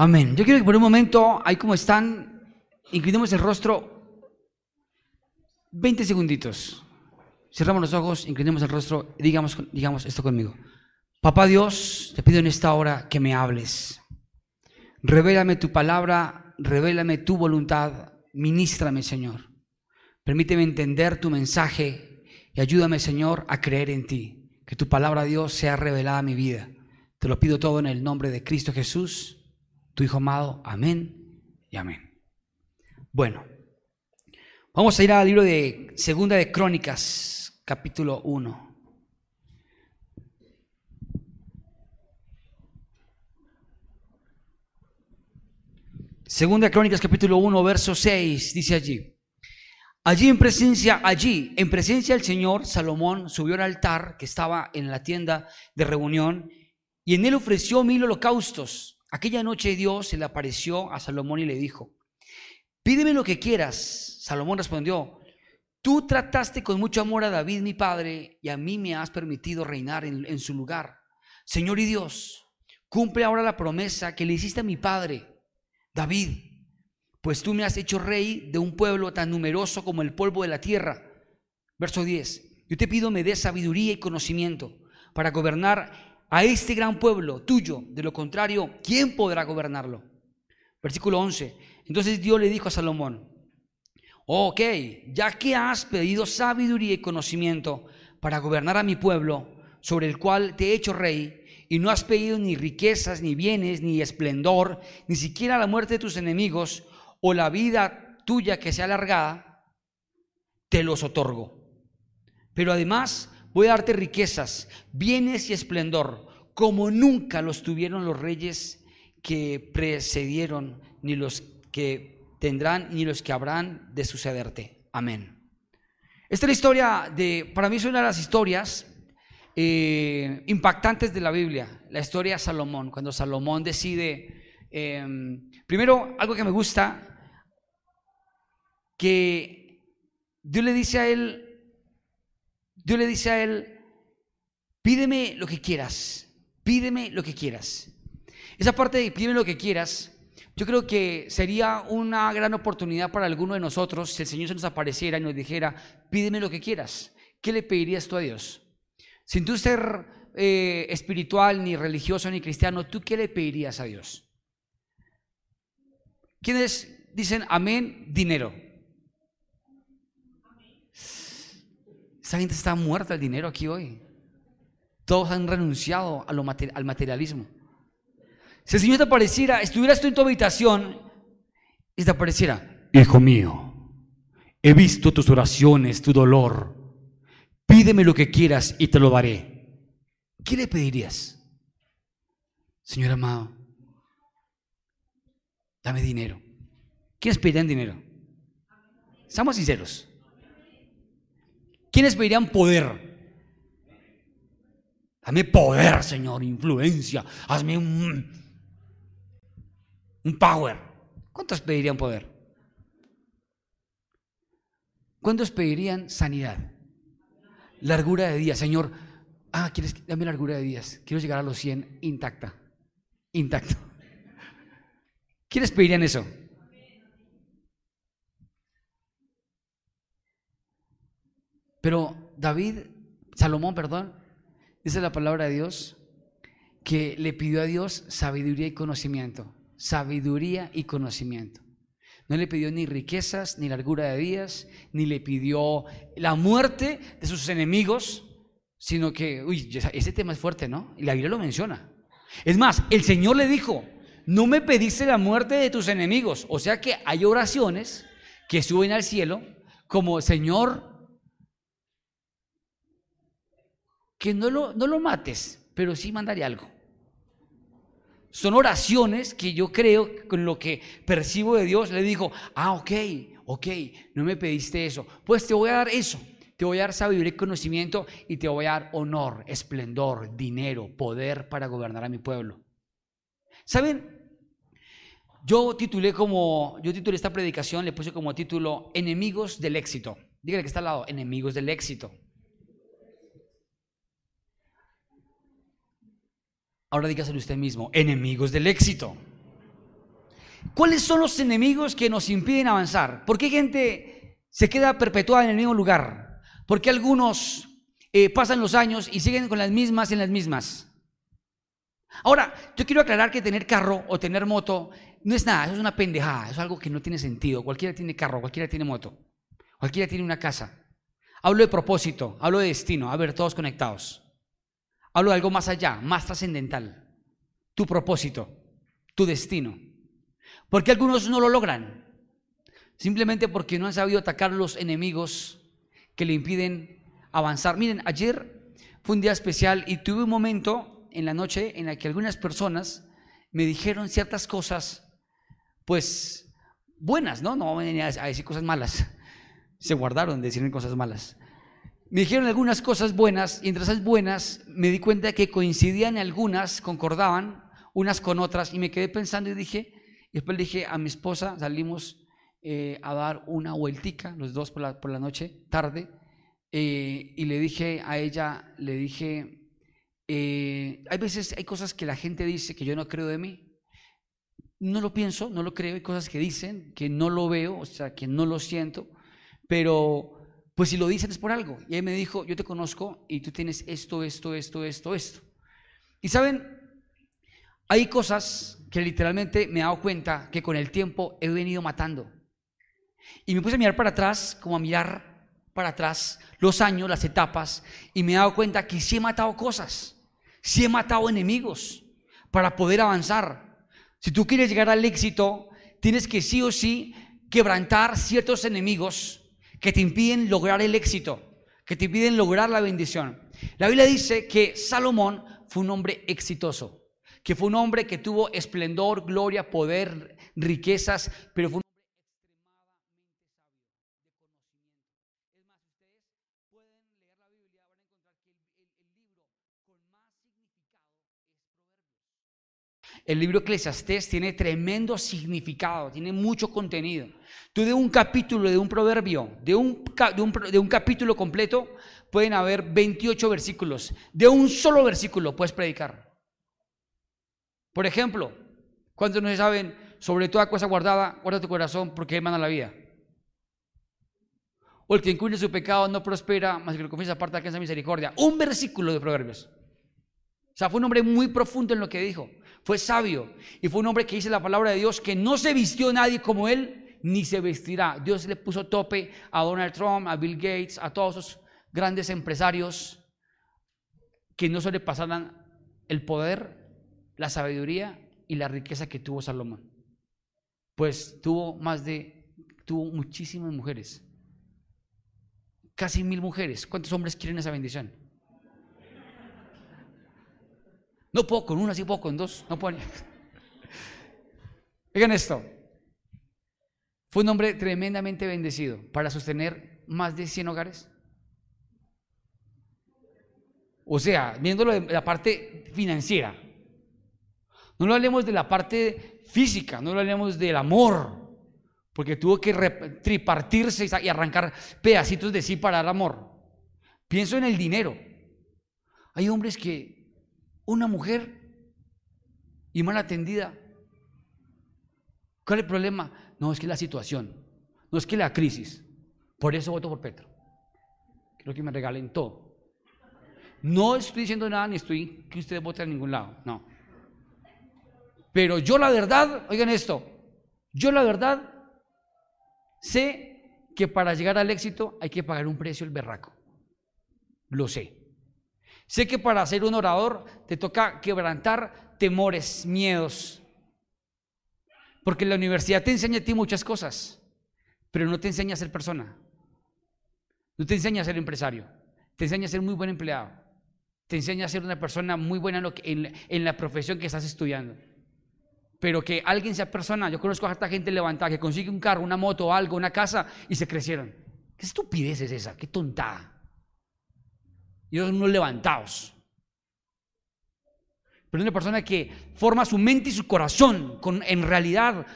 Amén. Yo quiero que por un momento, ahí como están, inclinemos el rostro 20 segunditos. Cerramos los ojos, inclinemos el rostro y digamos, digamos esto conmigo. Papá Dios, te pido en esta hora que me hables. Revélame tu palabra, revélame tu voluntad, ministrame, Señor. Permíteme entender tu mensaje y ayúdame, Señor, a creer en ti. Que tu palabra, Dios, sea revelada a mi vida. Te lo pido todo en el nombre de Cristo Jesús, tu Hijo amado. Amén y amén. Bueno, vamos a ir al libro de Segunda de Crónicas, capítulo 1. Segunda de Crónicas, capítulo 1, verso 6, dice allí. Allí en presencia, allí en presencia del Señor, Salomón subió al altar que estaba en la tienda de reunión y en él ofreció mil holocaustos. Aquella noche Dios se le apareció a Salomón y le dijo, pídeme lo que quieras. Salomón respondió, tú trataste con mucho amor a David mi padre y a mí me has permitido reinar en, su lugar. Señor y Dios, cumple ahora la promesa que le hiciste a mi padre, David pues tú me has hecho rey de un pueblo tan numeroso como el polvo de la tierra. Verso 10. Yo te pido me des sabiduría y conocimiento para gobernar a este gran pueblo tuyo. De lo contrario, ¿quién podrá gobernarlo? Versículo 11. Entonces Dios le dijo a Salomón, ok, ya que has pedido sabiduría y conocimiento para gobernar a mi pueblo, sobre el cual te he hecho rey, y no has pedido ni riquezas, ni bienes, ni esplendor, ni siquiera la muerte de tus enemigos, o la vida tuya que sea alargada, te los otorgo. Pero además voy a darte riquezas, bienes y esplendor, como nunca los tuvieron los reyes que precedieron, ni los que tendrán, ni los que habrán de sucederte. Amén. Esta es la historia de, para mí es una de las historias eh, impactantes de la Biblia, la historia de Salomón, cuando Salomón decide, em, primero, algo que me gusta que Dios le dice a él, Dios le dice a él, pídeme lo que quieras, pídeme lo que quieras. Esa parte de pídeme lo que quieras, yo creo que sería una gran oportunidad para alguno de nosotros si el Señor se nos apareciera y nos dijera, pídeme lo que quieras. ¿Qué le pedirías tú a Dios? Sin tú ser eh, espiritual, ni religioso, ni cristiano, ¿tú qué le pedirías a Dios? ¿Quiénes dicen amén? Dinero. Esa gente está muerta el dinero aquí hoy. Todos han renunciado al materialismo. Si el Señor te apareciera, estuvieras tú en tu habitación y te apareciera, hijo mío, he visto tus oraciones, tu dolor. Pídeme lo que quieras y te lo daré. ¿Qué le pedirías? Señor amado, dame dinero. ¿Quiénes pedirían dinero? Seamos sinceros. ¿Quiénes pedirían poder? Dame poder, Señor, influencia. Hazme un, power. ¿Cuántos pedirían poder? ¿Cuántos pedirían sanidad? Largura de días, Señor. Ah, ¿quieres dame largura de días? Quiero llegar a los 100 intacta. Intacto. ¿Quiénes pedirían eso? Pero David, Salomón, perdón, dice la palabra de Dios, que le pidió a Dios sabiduría y conocimiento. Sabiduría y conocimiento. No le pidió ni riquezas, ni largura de días, ni le pidió la muerte de sus enemigos, sino que, uy, ese tema es fuerte, ¿no? Y la Biblia lo menciona. Es más, el Señor le dijo, no me pediste la muerte de tus enemigos. O sea que hay oraciones que suben al cielo como, Señor, que no lo, no lo mates, pero sí mandaré algo. Son oraciones que yo creo, con lo que percibo de Dios, le digo, ah, ok, ok, no me pediste eso. Pues te voy a dar eso. Te voy a dar sabiduría y conocimiento y te voy a dar honor, esplendor, dinero, poder para gobernar a mi pueblo. ¿Saben? Yo titulé como, yo titulé esta predicación, le puse como título Enemigos del éxito. Dígale que está al lado, Enemigos del éxito. Ahora dígaselo usted mismo, enemigos del éxito. ¿cuáles son los enemigos que nos impiden avanzar? ¿Por qué gente se queda perpetuada en el mismo lugar? ¿Por qué algunos eh, pasan los años y siguen con las mismas en las mismas? Ahora, yo quiero aclarar que tener carro o tener moto no es nada, eso es una pendejada, eso es algo que no tiene sentido. Cualquiera tiene carro, cualquiera tiene moto, cualquiera tiene una casa. Hablo de propósito, hablo de destino, a ver, todos conectados. Hablo de algo más allá, más trascendental. Tu propósito, tu destino. ¿Por qué algunos no lo logran? Simplemente porque no han sabido atacar los enemigos que le impiden avanzar. Miren, ayer fue un día especial y tuve un momento en la noche en la que algunas personas me dijeron ciertas cosas, pues buenas, ¿no? No venía a decir cosas malas. Se guardaron de decir cosas malas. Me dijeron algunas cosas buenas y entre esas buenas me di cuenta que coincidían algunas, concordaban unas con otras y me quedé pensando y dije, y después le dije a mi esposa, salimos eh, a dar una vueltica, los dos por la, por la noche, tarde, eh, y le dije a ella, le dije, eh, hay veces, hay cosas que la gente dice que yo no creo de mí. No lo pienso, no lo creo, hay cosas que dicen que no lo veo, o sea, que no lo siento, pero pues si lo dicen es por algo. Y él me dijo, yo te conozco y tú tienes esto, esto, esto, esto, esto. Y saben, hay cosas que literalmente me he dado cuenta que con el tiempo he venido matando. Y me puse a mirar para atrás, como a mirar para atrás los años, las etapas, y me he dado cuenta que sí he matado cosas, sí he matado enemigos para poder avanzar. Si tú quieres llegar al éxito, tienes que sí o sí quebrantar ciertos enemigos que te impiden lograr el éxito, que te impiden lograr la bendición. La Biblia dice que Salomón fue un hombre exitoso, que fue un hombre que tuvo esplendor, gloria, poder, riquezas, pero fue un El libro Eclesiastés tiene tremendo significado, tiene mucho contenido. Tú de un capítulo, de un proverbio, de un, de un, capítulo completo, pueden haber 28 versículos. De un solo versículo puedes predicar. Por ejemplo, ¿cuántos no saben sobre toda cosa guardada, guarda tu corazón porque Él manda la vida? O el que encubre su pecado no prospera, más que lo confiesa aparta que esa misericordia. Un versículo de proverbios. O sea, fue un hombre muy profundo en lo que dijo fue sabio y fue un hombre que dice la palabra de Dios que no se vistió nadie como él, ni se vestirá. Dios le puso tope a Donald Trump, a Bill Gates, a todos esos grandes empresarios que no sobrepasaran el poder, la sabiduría y la riqueza que tuvo Salomón. Pues tuvo más de, tuvo muchísimas mujeres, casi mil mujeres. ¿Cuántos hombres quieren esa bendición? No puedo con una, sí puedo con dos. No puedo. Oigan esto. Fue un hombre tremendamente bendecido para sostener más de 100 hogares. O sea, viéndolo de la parte financiera. No lo hablemos de la parte física, no lo hablemos del amor, porque tuvo que tripartirse y arrancar pedacitos de sí para el amor. Pienso en el dinero. Hay hombres que una mujer y mal atendida. ¿Cuál es el problema? No, es que la situación, no es que la crisis. Por eso voto por Petro. Quiero que me regalen todo. No estoy diciendo nada ni estoy que ustedes voten a ningún lado, no. Pero yo la verdad, oigan esto, yo la verdad sé que para llegar al éxito hay que pagar un precio el berraco. Lo sé. Sé que para ser un orador te toca quebrantar temores, miedos. Porque la universidad te enseña a ti muchas cosas, pero no te enseña a ser persona. No te enseña a ser empresario. Te enseña a ser muy buen empleado. Te enseña a ser una persona muy buena en, la profesión que estás estudiando. Pero que alguien sea persona, yo conozco a esta gente levantada que consigue un carro, una moto, algo, una casa y se crecieron. ¿Qué estupidez es esa? ¿Qué tontada? Y son unos levantados. Pero una persona que forma su mente y su corazón con, en realidad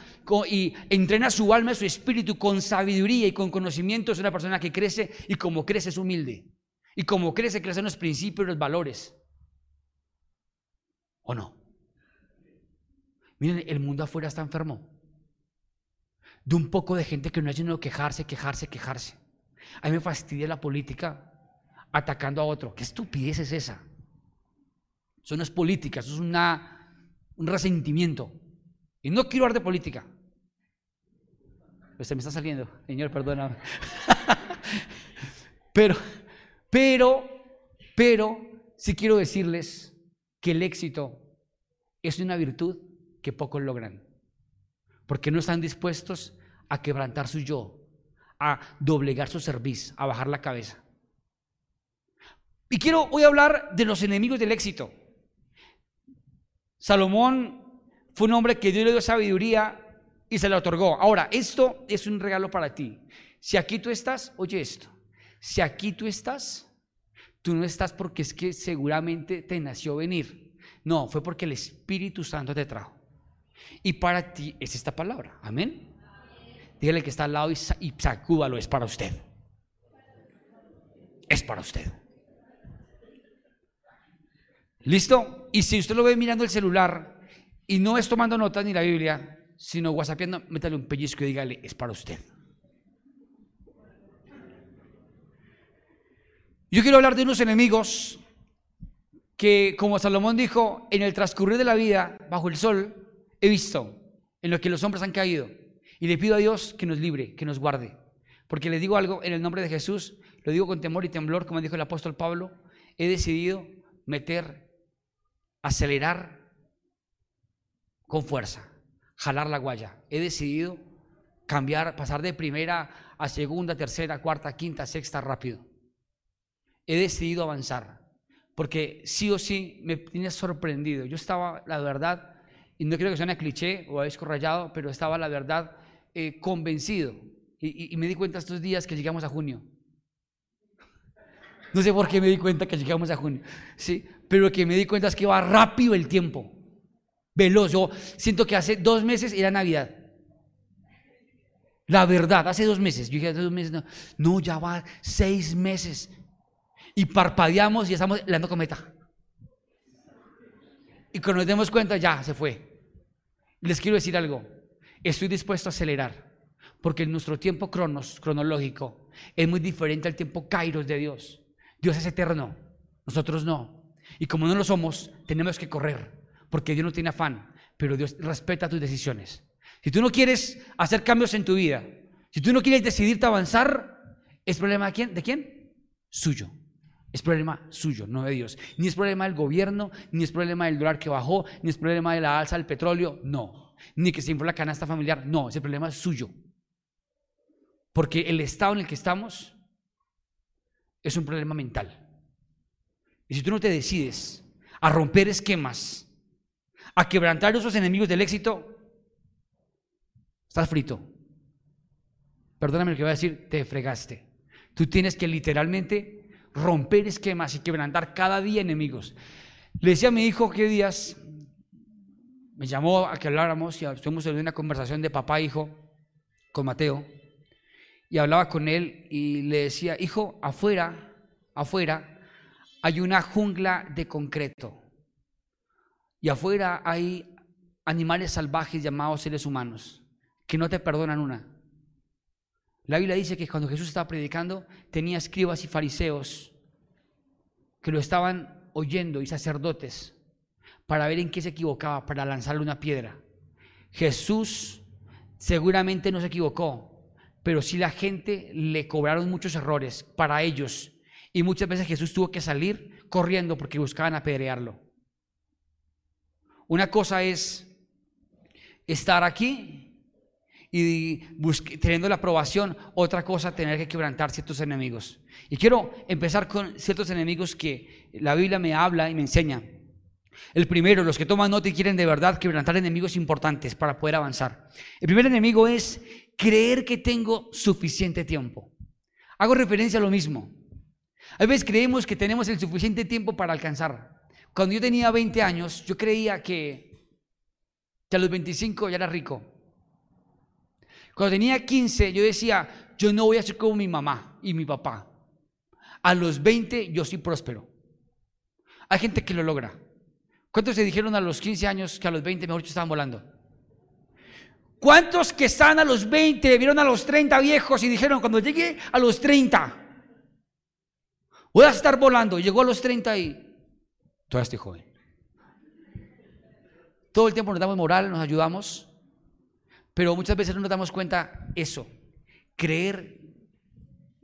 y entrena su alma y su espíritu con sabiduría y con conocimiento. Es una persona que crece y como crece es humilde. Y como crece, crece en los principios y los valores. ¿O no? Miren, el mundo afuera está enfermo. de un poco de gente que no ha sino quejarse, quejarse, quejarse. A mí me fastidia la política atacando a otro. ¿Qué estupidez es esa? Eso no es política, eso es un resentimiento. Y no quiero hablar de política. Pues se me está saliendo, Señor, perdóname. pero, pero, pero, sí quiero decirles que el éxito es una virtud que pocos logran. Porque no están dispuestos a quebrantar su yo, a doblegar su cerviz, a bajar la cabeza. Y quiero hoy hablar de los enemigos del éxito. Salomón fue un hombre que Dios le dio sabiduría y se la otorgó. Ahora, esto es un regalo para ti. Si aquí tú estás, oye esto. Si aquí tú estás, tú no estás porque es que seguramente te nació venir. No, fue porque el Espíritu Santo te trajo. Y para ti es esta palabra. Amén. Dígale que está al lado y, y sacúbalo, es para usted. Es para usted. ¿Listo? Y si usted lo ve mirando el celular y no es tomando notas ni la Biblia, sino whatsappiendo, métale un pellizco y dígale, es para usted. Yo quiero hablar de unos enemigos que, como Salomón dijo, en el transcurrir de la vida, bajo el sol, he visto en lo que los hombres han caído. Y le pido a Dios que nos libre, que nos guarde. Porque le digo algo en el nombre de Jesús, lo digo con temor y temblor, como dijo el apóstol Pablo, he decidido meter, acelerar con fuerza, jalar la guaya. He decidido cambiar, pasar de primera a segunda, tercera, cuarta, quinta, sexta rápido. He decidido avanzar, porque sí o sí me tiene sorprendido. Yo estaba, la verdad, y no creo que suene cliché o rayado, pero estaba, la verdad, eh, convencido. Y, y, me di cuenta estos días que llegamos a junio. No sé por qué me di cuenta que llegamos a junio. Sí, pero lo que me di cuenta es que va rápido el tiempo. Veloz. Yo siento que hace dos meses era Navidad. La verdad, hace dos meses. Yo dije, hace dos meses, no, no ya va seis meses. Y parpadeamos y estamos dando cometa. Y cuando nos demos cuenta, ya se fue. Les quiero decir algo. Estoy dispuesto a acelerar. Porque nuestro tiempo cronos, cronológico, es muy diferente al tiempo kairos de Dios. Dios es eterno. Nosotros no. Y como no lo somos, tenemos que correr. Porque Dios no tiene afán. Pero Dios respeta tus decisiones. Si tú no quieres hacer cambios en tu vida, si tú no quieres decidirte avanzar, ¿es problema de quién? ¿De quién? Suyo. Es problema suyo, no de Dios. Ni es problema del gobierno, ni es problema del dólar que bajó, ni es problema de la alza del petróleo, no. Ni que se infló la canasta familiar, no. Ese problema es suyo. Porque el estado en el que estamos es un problema mental. Y si tú no te decides a romper esquemas, a quebrantar esos enemigos del éxito, estás frito. Perdóname lo que voy a decir, te fregaste. Tú tienes que literalmente romper esquemas y quebrantar cada día enemigos. Le decía a mi hijo que días, me llamó a que habláramos y estuvimos en una conversación de papá e hijo con Mateo y hablaba con él y le decía, hijo, afuera, afuera hay una jungla de concreto y afuera hay animales salvajes llamados seres humanos que no te perdonan una. La Biblia dice que cuando Jesús estaba predicando tenía escribas y fariseos que lo estaban oyendo y sacerdotes para ver en qué se equivocaba, para lanzarle una piedra. Jesús seguramente no se equivocó, pero sí la gente le cobraron muchos errores para ellos y muchas veces Jesús tuvo que salir corriendo porque buscaban apedrearlo. Una cosa es estar aquí y teniendo la aprobación, otra cosa tener que quebrantar ciertos enemigos. Y quiero empezar con ciertos enemigos que la Biblia me habla y me enseña. El primero, los que toman nota y quieren de verdad quebrantar enemigos importantes para poder avanzar. El primer enemigo es creer que tengo suficiente tiempo. Hago referencia a lo mismo. A veces creemos que tenemos el suficiente tiempo para alcanzar. Cuando yo tenía 20 años, yo creía que, que a los 25 ya era rico. Cuando tenía 15, yo decía, yo no voy a ser como mi mamá y mi papá. A los 20 yo soy próspero. Hay gente que lo logra. ¿Cuántos se dijeron a los 15 años que a los 20 mejor estaban volando? ¿Cuántos que están a los 20 vieron a los 30 viejos y dijeron, cuando llegue a los 30, voy a estar volando? Llegó a los 30 y todavía estoy joven. Todo el tiempo nos damos moral, nos ayudamos, pero muchas veces no nos damos cuenta eso, creer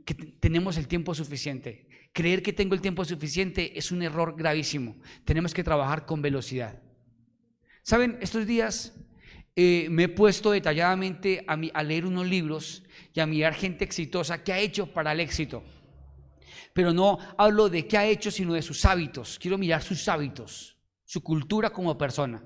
que tenemos el tiempo suficiente. Creer que tengo el tiempo suficiente es un error gravísimo. Tenemos que trabajar con velocidad. Saben, estos días eh, me he puesto detalladamente a, a leer unos libros y a mirar gente exitosa que ha hecho para el éxito. Pero no hablo de qué ha hecho, sino de sus hábitos. Quiero mirar sus hábitos, su cultura como persona.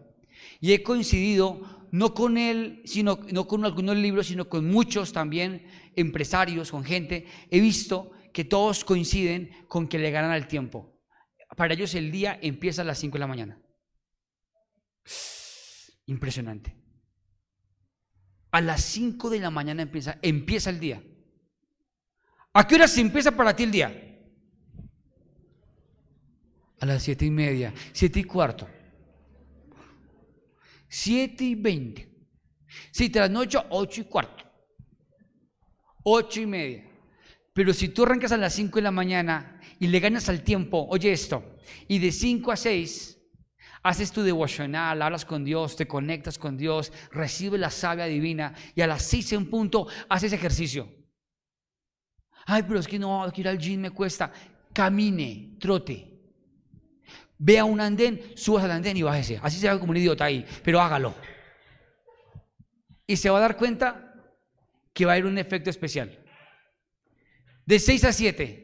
Y he coincidido no con él, sino no con algunos libros, sino con muchos también empresarios, con gente. He visto que todos coinciden con que le ganan al tiempo. Para ellos el día empieza a las 5 de la mañana. Impresionante. A las 5 de la mañana empieza, empieza el día. ¿A qué hora se empieza para ti el día? A las siete y media, siete y cuarto. 7 y 20. Si trasnocho, 8 y cuarto. 8 y media. Pero si tú arrancas a las 5 de la mañana y le ganas al tiempo, oye esto, y de 5 a 6 haces tu devocional, hablas con Dios, te conectas con Dios, recibes la sabia divina y a las 6 en punto haces ejercicio. Ay, pero es que no, ir al gym me cuesta. Camine, trote, Vea un andén, subas al andén y bájese. Así se ve como un idiota ahí, pero hágalo. Y se va a dar cuenta que va a haber un efecto especial. De 6 a 7.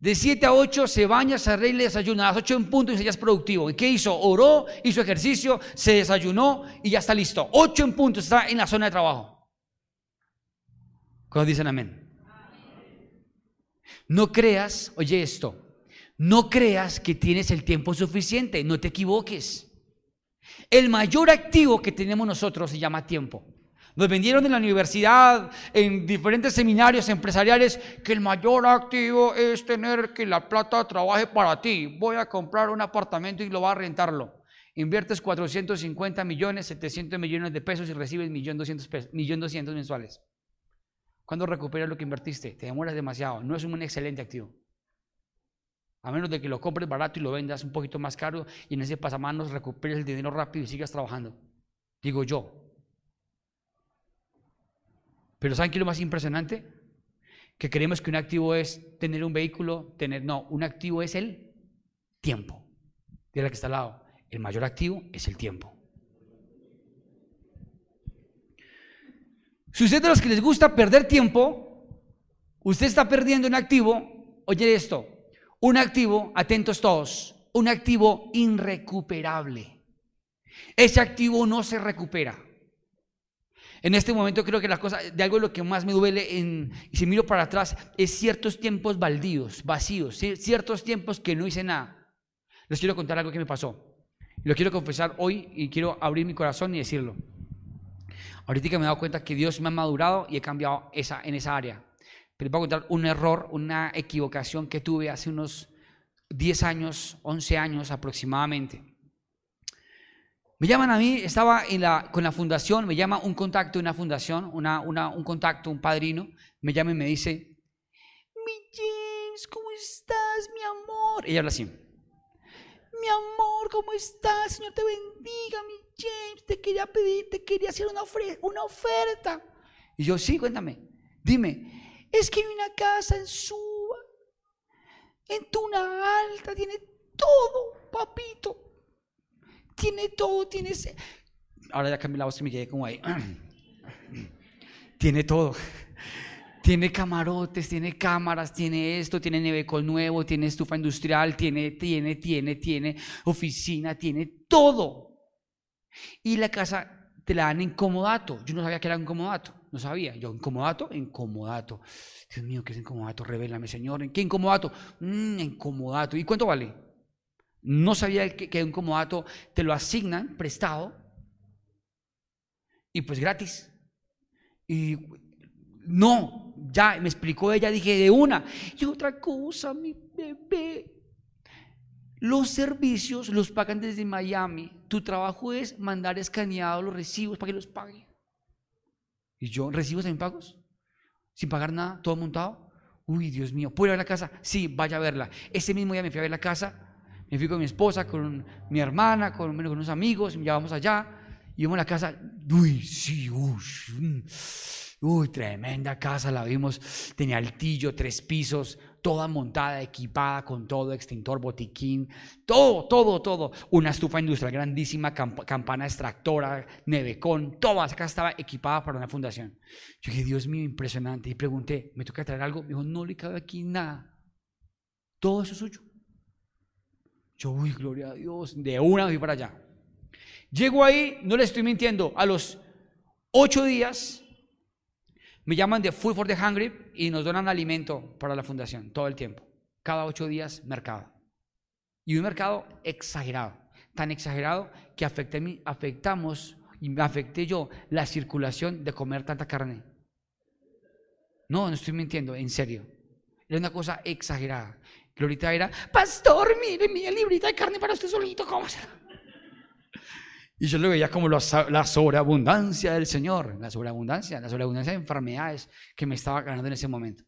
De 7 a 8 se baña, se arregla y desayuna. Las 8 en punto y ya es productivo. ¿Y qué hizo? Oró, hizo ejercicio, se desayunó y ya está listo. 8 en punto está en la zona de trabajo. ¿Cómo dicen amén? No creas, oye esto, no creas que tienes el tiempo suficiente, no te equivoques. El mayor activo que tenemos nosotros se llama tiempo. Nos vendieron en la universidad, en diferentes seminarios empresariales, que el mayor activo es tener que la plata trabaje para ti. Voy a comprar un apartamento y lo voy a rentarlo. Inviertes 450 millones, 700 millones de pesos y recibes 1.200 mensuales. ¿Cuándo recuperas lo que invertiste? Te demoras demasiado. No es un excelente activo. A menos de que lo compres barato y lo vendas un poquito más caro y en ese pasamanos recuperes el dinero rápido y sigas trabajando. Digo yo. Pero ¿saben qué es lo más impresionante? Que creemos que un activo es tener un vehículo, tener... No, un activo es el tiempo. De la que está al lado. El mayor activo es el tiempo. Si usted de los que les gusta perder tiempo, usted está perdiendo un activo, oye esto, un activo, atentos todos, un activo irrecuperable. Ese activo no se recupera. En este momento creo que la cosa, de algo de lo que más me duele, en, y si miro para atrás, es ciertos tiempos baldíos, vacíos, ciertos tiempos que no hice nada. Les quiero contar algo que me pasó. Lo quiero confesar hoy y quiero abrir mi corazón y decirlo. Ahorita que me he dado cuenta que Dios me ha madurado y he cambiado esa, en esa área. Pero les voy a contar un error, una equivocación que tuve hace unos 10 años, 11 años aproximadamente. Me llaman a mí, estaba con la fundación, me llama un contacto de una fundación, una, un contacto, un padrino, me llama y me dice, mi James, ¿cómo estás, mi amor? Ella habla así, mi amor, ¿cómo estás? Señor te bendiga, mi James, te quería pedir, te quería hacer una, una oferta. Y yo, sí, cuéntame, dime, es que hay una casa en Suba, en Tuna Alta, tiene todo, papito. Tiene todo, tiene... Ahora ya cambié la voz y me quedé como ahí. tiene todo. Tiene camarotes, tiene cámaras, tiene esto, tiene nevecol nuevo, tiene estufa industrial, tiene, tiene, tiene, tiene oficina, tiene todo. Y la casa te la dan en comodato. Yo no sabía que era un comodato. No sabía. Yo, ¿incomodato? Incomodato. Dios mío, ¿qué es incomodato? Revélame, Señor. ¿En qué incomodato? Mmm, incomodato. ¿Y cuánto vale? No sabía que, un incomodato te lo asignan prestado y pues gratis. Y no, ya me explicó ella, dije de una. Y otra cosa, mi bebé. Los servicios los pagan desde Miami. Tu trabajo es mandar escaneados los recibos para que los paguen. Y yo, ¿recibo también pagos? Sin pagar nada, todo montado. Uy, Dios mío, ¿puedo ir a la casa? Sí, vaya a verla. Ese mismo día me fui a ver la casa, me fui con mi esposa, con mi hermana, con, con unos amigos, ya vamos allá, y vimos la casa, uy, sí, uy, mm. uy, tremenda casa, la vimos, tenía altillo, tres pisos, toda montada, equipada con todo, extintor, botiquín, todo, todo, todo. Una estufa industrial grandísima, campana extractora, nevecón, toda acá estaba equipada para una fundación. Yo dije, Dios mío, impresionante. Y pregunté, ¿me toca traer algo? Me dijo, no le cabe aquí nada. Todo eso es suyo. Yo, uy, gloria a Dios, de una vez para allá. Llego ahí, no le estoy mintiendo, a los ocho días me llaman de Food for the Hungry y nos donan alimento para la fundación todo el tiempo. Cada ocho días, mercado. Y un mercado exagerado, tan exagerado que afecté, afectamos y me afecté yo la circulación de comer tanta carne. No, no estoy mintiendo, en serio. Era una cosa exagerada. Glorita era, pastor, mire, mi librita de carne para usted solito, ¿cómo será? Y yo lo veía como la, sobreabundancia del Señor, la sobreabundancia, la sobreabundancia de enfermedades que me estaba ganando en ese momento.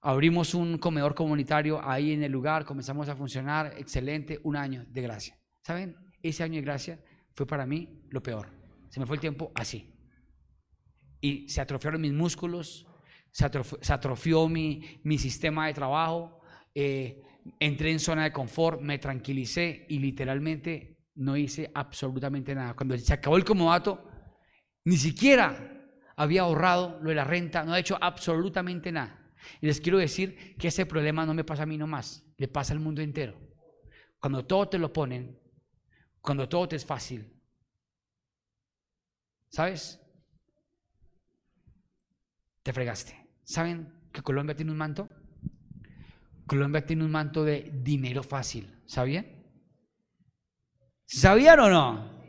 Abrimos un comedor comunitario ahí en el lugar, comenzamos a funcionar, excelente, un año de gracia. ¿Saben? Ese año de gracia fue para mí lo peor. Se me fue el tiempo así. Y se atrofiaron mis músculos, se atrofió, mi, mi, sistema de trabajo, eh, entré en zona de confort, me tranquilicé y literalmente no hice absolutamente nada. Cuando se acabó el comodato, ni siquiera había ahorrado lo de la renta, no ha hecho absolutamente nada. Y les quiero decir que ese problema no me pasa a mí nomás, le pasa al mundo entero. Cuando todo te lo ponen, cuando todo te es fácil, ¿sabes? Te fregaste. ¿Saben que Colombia tiene un manto? Colombia tiene un manto de dinero fácil, ¿sabían? ¿Sabían o no?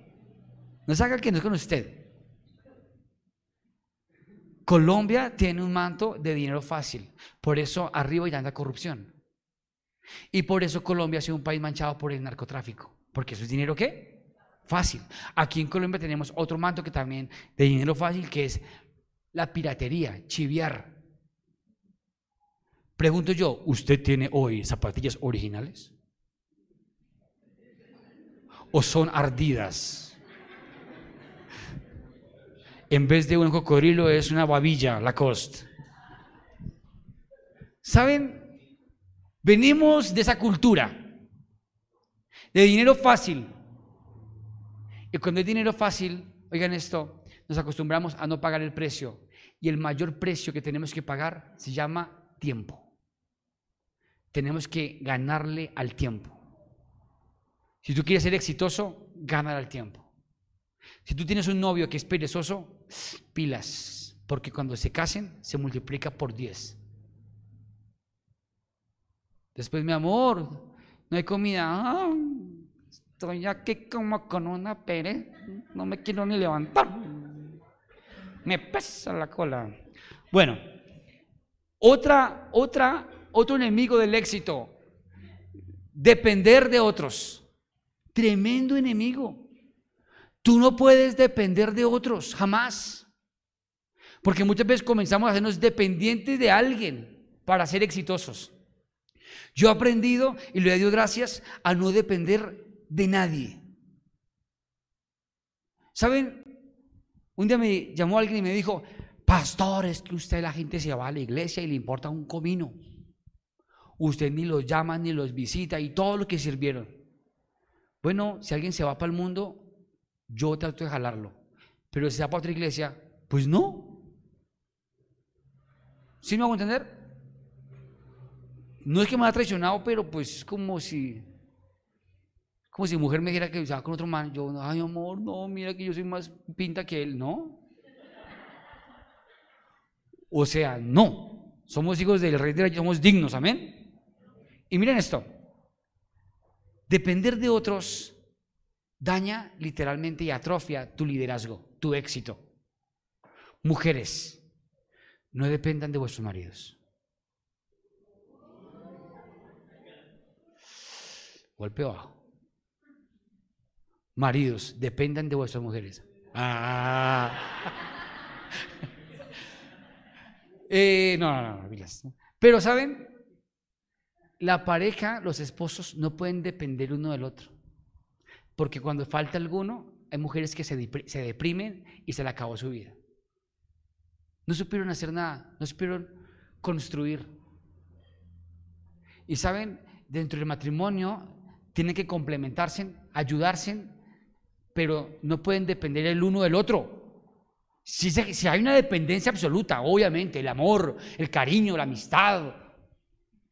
No saca que no es con usted. Colombia tiene un manto de dinero fácil. Por eso arriba hay tanta corrupción. Y por eso Colombia ha sido un país manchado por el narcotráfico. Porque eso es dinero qué? Fácil. Aquí en Colombia tenemos otro manto que también de dinero fácil que es la piratería, chiviar. Pregunto yo, ¿usted tiene hoy zapatillas originales? o son ardidas. En vez de un cocodrilo es una babilla, la cost. ¿Saben? Venimos de esa cultura, de dinero fácil. Y cuando hay dinero fácil, oigan esto, nos acostumbramos a no pagar el precio. Y el mayor precio que tenemos que pagar se llama tiempo. Tenemos que ganarle al tiempo. Si tú quieres ser exitoso, gana el tiempo. Si tú tienes un novio que es perezoso, pilas, porque cuando se casen se multiplica por 10. Después, mi amor, no hay comida. Ah, estoy aquí como con una pere, no me quiero ni levantar. Me pesa la cola. Bueno, otra, otra, otro enemigo del éxito, depender de otros. Tremendo enemigo. Tú no puedes depender de otros, jamás. Porque muchas veces comenzamos a hacernos dependientes de alguien para ser exitosos. Yo he aprendido, y le doy gracias, a no depender de nadie. ¿Saben? Un día me llamó alguien y me dijo, pastor, es que usted la gente se va a la iglesia y le importa un comino. Usted ni los llama ni los visita y todo lo que sirvieron. Bueno, si alguien se va para el mundo, yo trato de jalarlo. Pero si se va para otra iglesia, pues no. ¿Sí me hago entender? No es que me haya traicionado, pero pues es como si. Como si mujer me dijera que va con otro man. Yo, ay amor, no, mira que yo soy más pinta que él, ¿no? O sea, no. Somos hijos del rey de la somos dignos, amén. Y miren esto. Depender de otros daña literalmente y atrofia tu liderazgo, tu éxito. Mujeres, no dependan de vuestros maridos. Golpe bajo. Maridos, dependan de vuestras mujeres. Ah. Eh, no, no, no, no, Pero, ¿saben? La pareja, los esposos, no pueden depender uno del otro. Porque cuando falta alguno, hay mujeres que se, deprimen y se le acabó su vida. No supieron hacer nada, no supieron construir. Y saben, dentro del matrimonio tienen que complementarse, ayudarse, pero no pueden depender el uno del otro. Si, si, hay una dependencia absoluta, obviamente, el amor, el cariño, la amistad.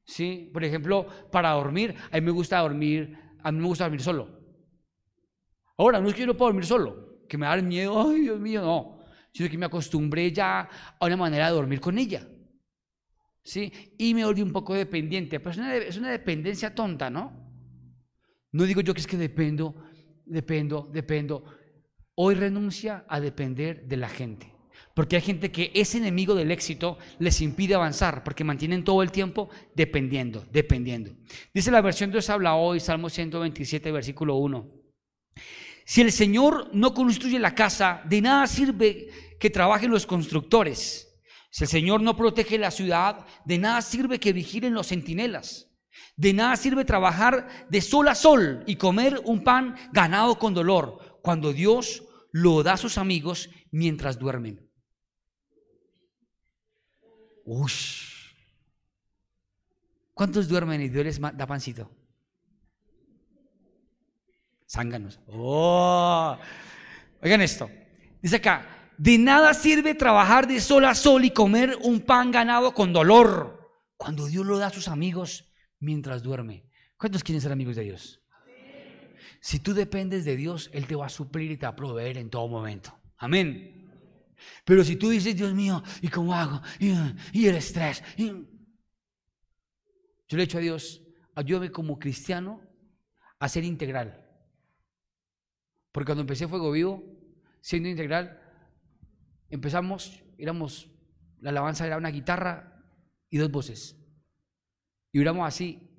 ¿Sí? Por ejemplo, para dormir, a mí me gusta dormir, a mí me gusta dormir solo. Ahora, no es que yo no pueda dormir solo, que me da miedo, ay Dios mío, no. Sino que me acostumbré ya a una manera de dormir con ella. ¿Sí? Y me volví un poco dependiente. Pero es una, es una dependencia tonta, ¿no? No digo yo que es que dependo, dependo, dependo. Hoy renuncia a depender de la gente. Porque hay gente que es enemigo del éxito, les impide avanzar, porque mantienen todo el tiempo dependiendo, dependiendo. Dice la versión Dios habla hoy, Salmo 127, versículo 1. Si el Señor no construye la casa, de nada sirve que trabajen los constructores. Si el Señor no protege la ciudad, de nada sirve que vigilen los centinelas. De nada sirve trabajar de sol a sol y comer un pan ganado con dolor, cuando Dios lo da a sus amigos mientras duermen. Ush. ¿Cuántos duermen y Dios les da pancito? Zánganos. Oh. Oigan esto. Dice acá, de nada sirve trabajar de sol a sol y comer un pan ganado con dolor, cuando Dios lo da a sus amigos mientras duerme. ¿Cuántos quieren ser amigos de Dios? Si tú dependes de Dios, Él te va a suplir y te va a proveer en todo momento. Amén. Pero si tú dices, Dios mío, ¿y cómo hago? Y, el estrés. Yo le he dicho a Dios, ayúdame como cristiano a ser integral. Porque cuando empecé Fuego Vivo, siendo integral, empezamos, éramos, la alabanza era una guitarra y dos voces. Y duramos así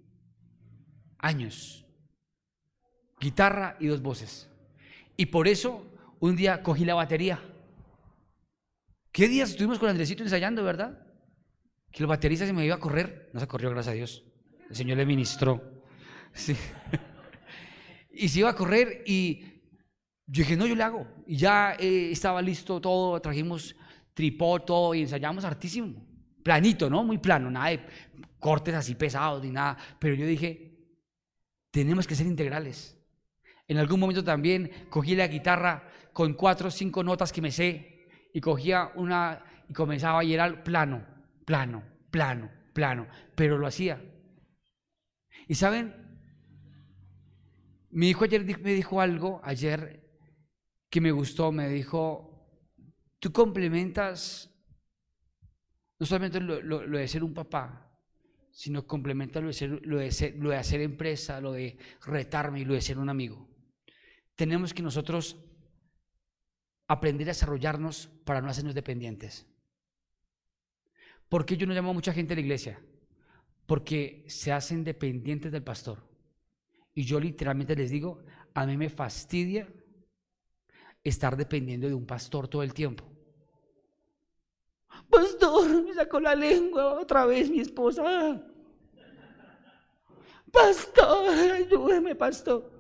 años. Guitarra y dos voces. Y por eso un día cogí la batería. ¿Qué días estuvimos con Andresito ensayando, verdad? Que el baterista se me iba a correr. No se corrió, gracias a Dios. El Señor le ministró. Sí. y se iba a correr y yo dije, no, yo le hago. Y ya eh, estaba listo todo, trajimos tripó, todo y ensayamos hartísimo. Planito, ¿no? Muy plano, nada de cortes así pesados ni nada. Pero yo dije, tenemos que ser integrales. En algún momento también cogí la guitarra con cuatro o cinco notas que me sé y cogía una y comenzaba y era plano, plano, plano, plano, pero lo hacía. Y saben, mi hijo ayer me dijo algo, ayer que me gustó, me dijo, tú complementas no solamente lo, de ser un papá, sino complementa lo de, ser, lo, de lo de hacer empresa, lo de retarme y lo de ser un amigo. Tenemos que nosotros aprender a desarrollarnos para no hacernos dependientes. ¿Por qué yo no llamo a mucha gente a la iglesia? Porque se hacen dependientes del pastor. Y yo literalmente les digo, a mí me fastidia estar dependiendo de un pastor todo el tiempo. Pastor, me sacó la lengua otra vez mi esposa. Pastor, ayúdeme, pastor.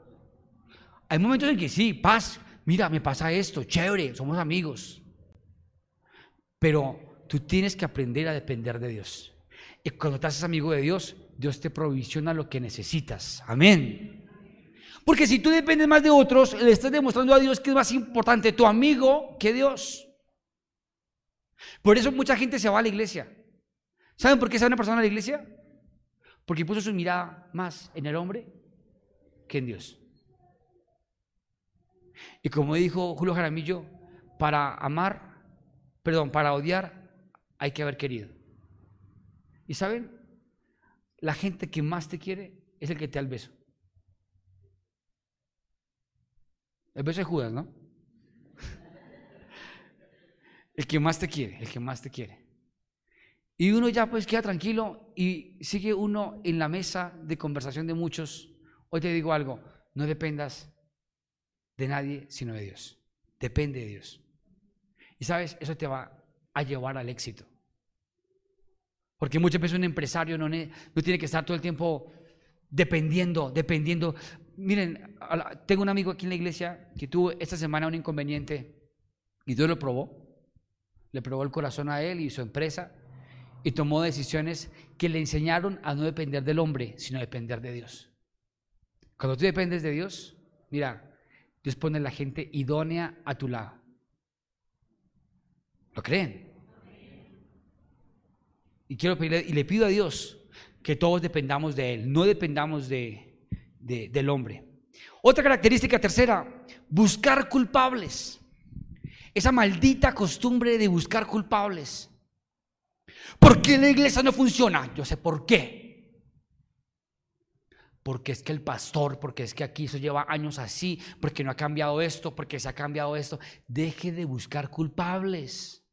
Hay momentos en que sí, paz, mira, me pasa esto, chévere, somos amigos. Pero tú tienes que aprender a depender de Dios. Y cuando te haces amigo de Dios, Dios te provisiona lo que necesitas. Amén. Porque si tú dependes más de otros, le estás demostrando a Dios que es más importante tu amigo que Dios. Por eso mucha gente se va a la iglesia. ¿Saben por qué se va una persona a la iglesia? Porque puso su mirada más en el hombre que en Dios. Y como dijo Julio Jaramillo, para amar, perdón, para odiar hay que haber querido. ¿Y saben? La gente que más te quiere es el que te da el beso. El beso de Judas, ¿no? El que más te quiere, el que más te quiere. Y uno ya pues queda tranquilo y sigue uno en la mesa de conversación de muchos. Hoy te digo algo, no dependas de nadie sino de Dios. Depende de Dios. Y sabes, eso te va a llevar al éxito. Porque muchas veces un empresario no, no tiene que estar todo el tiempo dependiendo, dependiendo. Miren, tengo un amigo aquí en la iglesia que tuvo esta semana un inconveniente y Dios lo probó. Le probó el corazón a él y su empresa y tomó decisiones que le enseñaron a no depender del hombre, sino depender de Dios. Cuando tú dependes de Dios, mira, Dios pone la gente idónea a tu lado. ¿Lo creen? Y quiero pedirle, y le pido a Dios que todos dependamos de Él, no dependamos de, del hombre. Otra característica tercera, buscar culpables. Esa maldita costumbre de buscar culpables. ¿Por qué la iglesia no funciona? Yo sé por qué. Porque es que el pastor, porque es que aquí eso lleva años así, porque no ha cambiado esto, porque se ha cambiado esto. Deje de buscar culpables.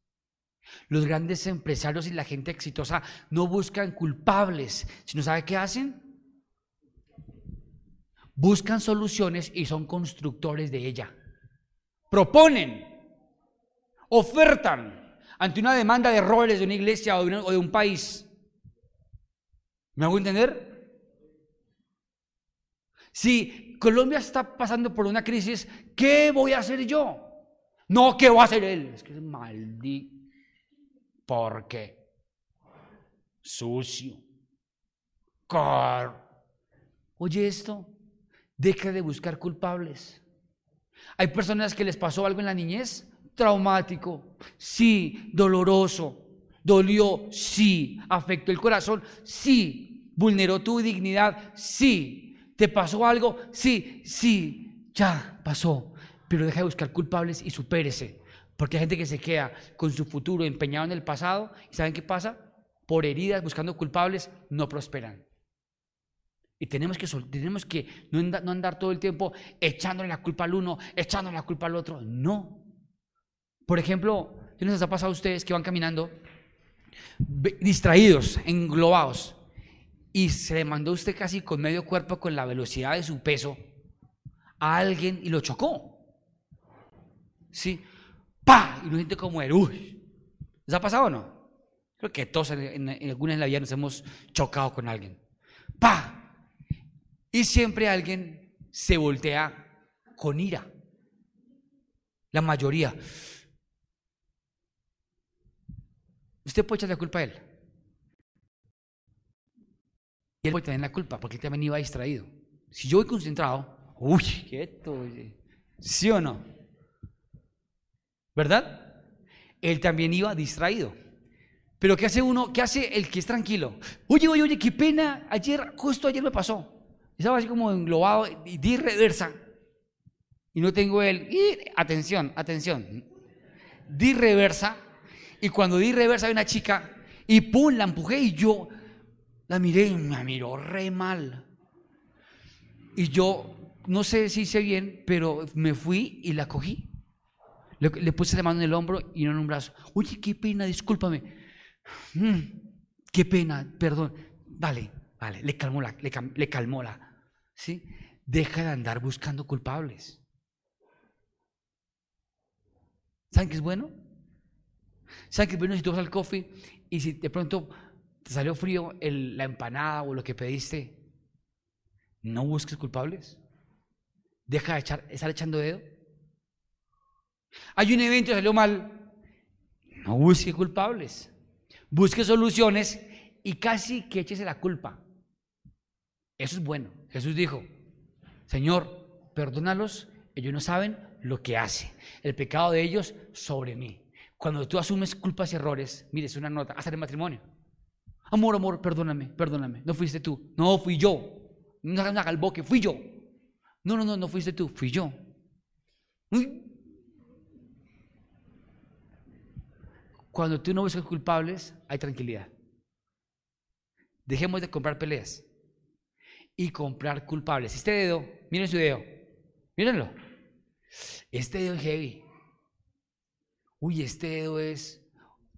Los grandes empresarios y la gente exitosa no buscan culpables, sino ¿sabe qué hacen? Buscan soluciones y son constructores de ella. Proponen, ofertan ante una demanda de roles de una iglesia o de, un país. ¿Me hago entender? Si Colombia está pasando por una crisis, ¿qué voy a hacer yo? No, ¿qué va a hacer él? Es que es maldito. ¿Por qué? Sucio. Car. Oye esto, deja de buscar culpables. Hay personas que les pasó algo en la niñez, traumático, sí, doloroso, dolió, sí, afectó el corazón, sí, vulneró tu dignidad, sí, te pasó algo, sí, sí, ya pasó, pero deja de buscar culpables y supérese, porque hay gente que se queda con su futuro empeñado en el pasado y ¿saben qué pasa? Por heridas, buscando culpables, no prosperan. Y tenemos que, tenemos que no, andar, todo el tiempo echándole la culpa al uno, echándole la culpa al otro. No. Por ejemplo, ¿qué les ha pasado a ustedes que van caminando distraídos, englobados? Y se le mandó usted casi con medio cuerpo, con la velocidad de su peso, a alguien y lo chocó. ¿Sí? ¡Pa! Y uno siente como el uy. ¿Les ha pasado o no? Creo que todos en, algunas de la vida nos hemos chocado con alguien. ¡Pa! Y siempre alguien se voltea con ira. La mayoría. Usted puede echar la culpa a él. Y él puede tener la culpa porque él también iba distraído. Si yo voy concentrado, uy, quieto, ¿sí o no? ¿Verdad? Él también iba distraído. Pero ¿qué hace uno? ¿Qué hace el que es tranquilo? Oye, oye, oye, qué pena. Ayer, justo ayer me pasó. Estaba así como englobado y di reversa. Y no tengo el. Y, atención, atención. Di reversa. Y cuando di reversa hay una chica y pum, la empujé y yo la miré y me miró re mal. Y yo no sé si hice bien, pero me fui y la cogí. Le, puse la mano en el hombro y no en un brazo. Oye, qué pena, discúlpame. Mm, qué pena, perdón. Vale, vale, le calmó la, le, calmó la. ¿sí? Deja de andar buscando culpables. ¿Saben qué es bueno? ¿Saben qué es bueno si tú vas al coffee y si de pronto te salió frío la empanada o lo que pediste? No busques culpables. Deja de echar, estar echando dedo. Hay un evento que salió mal. No busque culpables. Busque soluciones y casi que échese la culpa. Eso es bueno. Jesús dijo, Señor, perdónalos, ellos no saben lo que hacen. El pecado de ellos sobre mí. Cuando tú asumes culpas y errores, mires una nota, hasta el matrimonio. Amor, amor, perdóname, perdóname. No fuiste tú. No, fui yo. No haga el boque, fui yo. No, no, no, no fuiste tú, fui yo. Cuando tú no buscas culpables, hay tranquilidad. Dejemos de comprar peleas y comprar culpables. Este dedo, miren su dedo, mírenlo. Este dedo es heavy. Uy, este dedo es.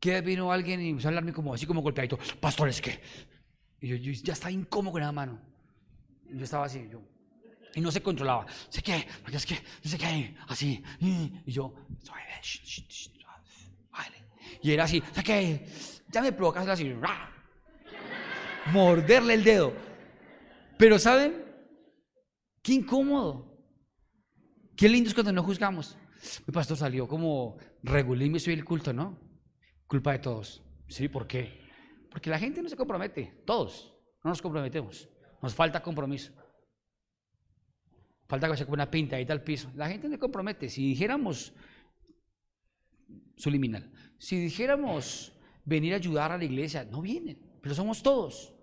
Que vino alguien y empezó a hablarme como así como golpeadito. Pastor, es que. Y yo, ya estaba incómodo con la mano. Yo estaba así, yo. Y no se controlaba. Sé qué, porque es que, no sé qué, así. Y yo, y era así, ¿sabes qué? Ya me provocas así. morderle el dedo. Pero ¿saben? Qué incómodo. Qué lindo es cuando no juzgamos. Mi pastor salió como regulín y soy el culto, ¿no? Culpa de todos. ¿Sí? ¿Por qué? Porque la gente no se compromete. Todos no nos comprometemos. Nos falta compromiso. Falta que se una pintadita al piso. La gente no se compromete. Si dijéramos, subliminal, si dijéramos venir a ayudar a la iglesia, no vienen, pero somos todos.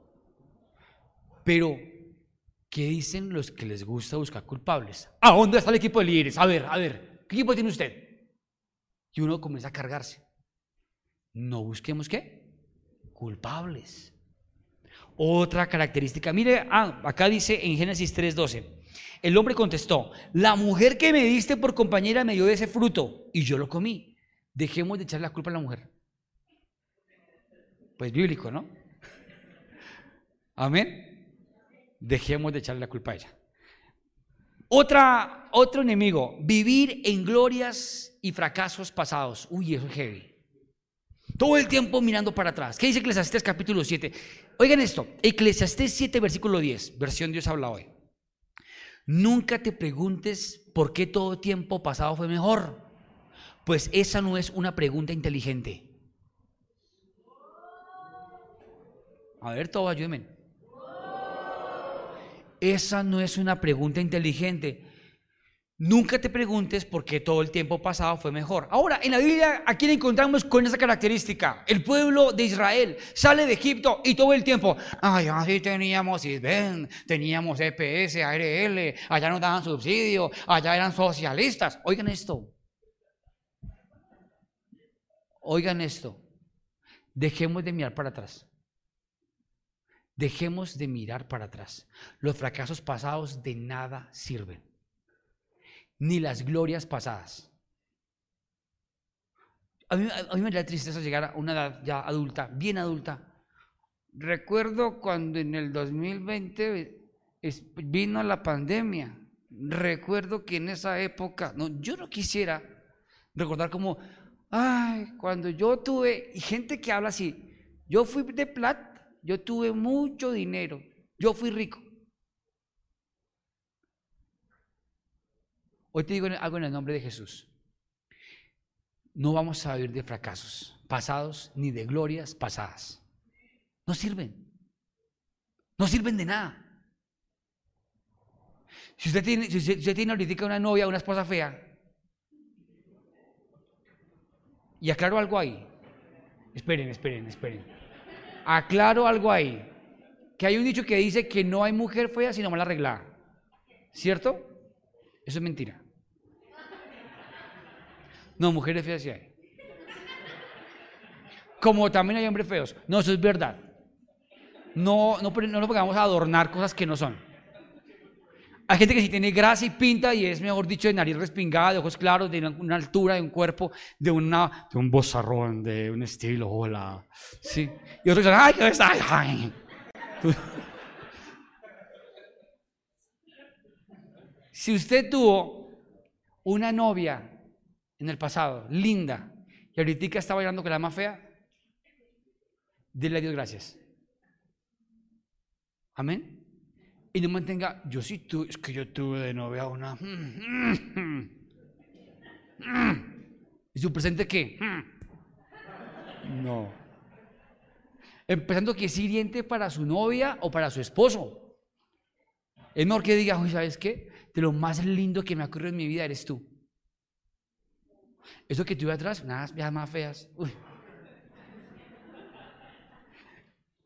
Pero, ¿qué dicen los que les gusta buscar culpables? ¿A dónde está el equipo de líderes? A ver, a ver, ¿qué equipo tiene usted? Y uno comienza a cargarse. No busquemos qué? Culpables. Otra característica. Mire, ah, acá dice en Génesis 3:12. El hombre contestó, la mujer que me diste por compañera me dio ese fruto y yo lo comí. Dejemos de echar la culpa a la mujer. Pues bíblico, ¿no? Amén. Dejemos de echarle la culpa a ella. Otra, otro enemigo, vivir en glorias y fracasos pasados. Uy, eso es heavy. Todo el tiempo mirando para atrás. ¿Qué dice Eclesiastés capítulo 7? Oigan esto, Eclesiastés 7 versículo 10, versión Dios habla hoy. Nunca te preguntes por qué todo tiempo pasado fue mejor, pues esa no es una pregunta inteligente. A ver, todos ayúdenme. Esa no es una pregunta inteligente. Nunca te preguntes por qué todo el tiempo pasado fue mejor. Ahora, en la Biblia, ¿a quién encontramos con esa característica? El pueblo de Israel sale de Egipto y todo el tiempo, ay, así teníamos ISBEN, teníamos EPS, ARL, allá nos daban subsidio, allá eran socialistas. Oigan esto. Oigan esto. Dejemos de mirar para atrás. Dejemos de mirar para atrás. Los fracasos pasados de nada sirven ni las glorias pasadas. A mí, me da tristeza llegar a una edad ya adulta, bien adulta. Recuerdo cuando en el 2020 vino la pandemia. Recuerdo que en esa época, no, yo no quisiera recordar como, ay, cuando yo tuve, y gente que habla así, yo fui de plata, yo tuve mucho dinero, yo fui rico. Hoy te digo algo en el nombre de Jesús. No vamos a vivir de fracasos pasados ni de glorias pasadas. No sirven. No sirven de nada. Si usted tiene, si usted, tiene ahorita una novia, una esposa fea, y aclaro algo ahí. Esperen, esperen, esperen. Aclaro algo ahí. Que hay un dicho que dice que no hay mujer fea sino mal arreglada. ¿Cierto? Eso es mentira. No, mujeres feas sí hay. Como también hay hombres feos. No, eso es verdad. No, no, no nos pongamos a adornar cosas que no son. Hay gente que sí tiene grasa y pinta y es, mejor dicho, de nariz respingada, de ojos claros, de una, altura, de un cuerpo, de, una, de un bozarrón, de un estilo, hola. Sí. Y otros dicen, ¡ay, qué está! ¡Ay! Si usted tuvo una novia en el pasado, linda, y ahorita está bailando con la más fea, dile a Dios gracias. Amén. Y no mantenga, yo sí tuve, es que yo tuve de novia una. ¿Y su presente qué? No. Empezando que es hiriente para su novia o para su esposo. Es mejor que diga, ¿sabes qué? De lo más lindo que me ha ocurrido en mi vida eres tú. Eso que tuve atrás, nada viejas más feas.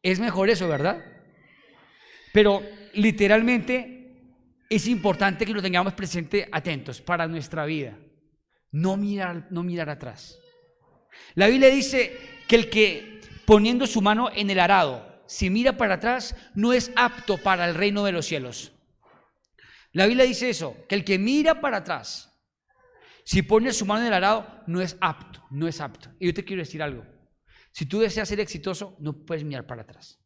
Es mejor eso, ¿verdad? Pero literalmente es importante que lo tengamos presente atentos para nuestra vida. No mirar, no mirar atrás. La Biblia dice que el que poniendo su mano en el arado, si mira para atrás, no es apto para el reino de los cielos. La Biblia dice eso, que el que mira para atrás, si pone su mano en el arado, no es apto, no es apto. Y yo te quiero decir algo. Si tú deseas ser exitoso, no puedes mirar para atrás.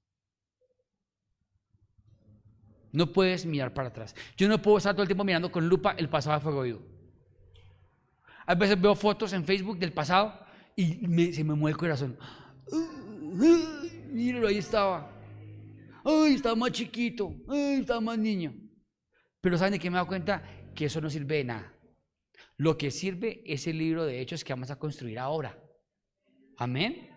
No puedes mirar para atrás. Yo no puedo estar todo el tiempo mirando con lupa el pasado fuego vivo. A veces veo fotos en Facebook del pasado y se me mueve el corazón. Míralo, ahí estaba. Ay, está más chiquito. Ay, está más niño. Pero ¿saben de qué me he dado cuenta? Que eso no sirve de nada. Lo que sirve es el libro de hechos que vamos a construir ahora. Amén.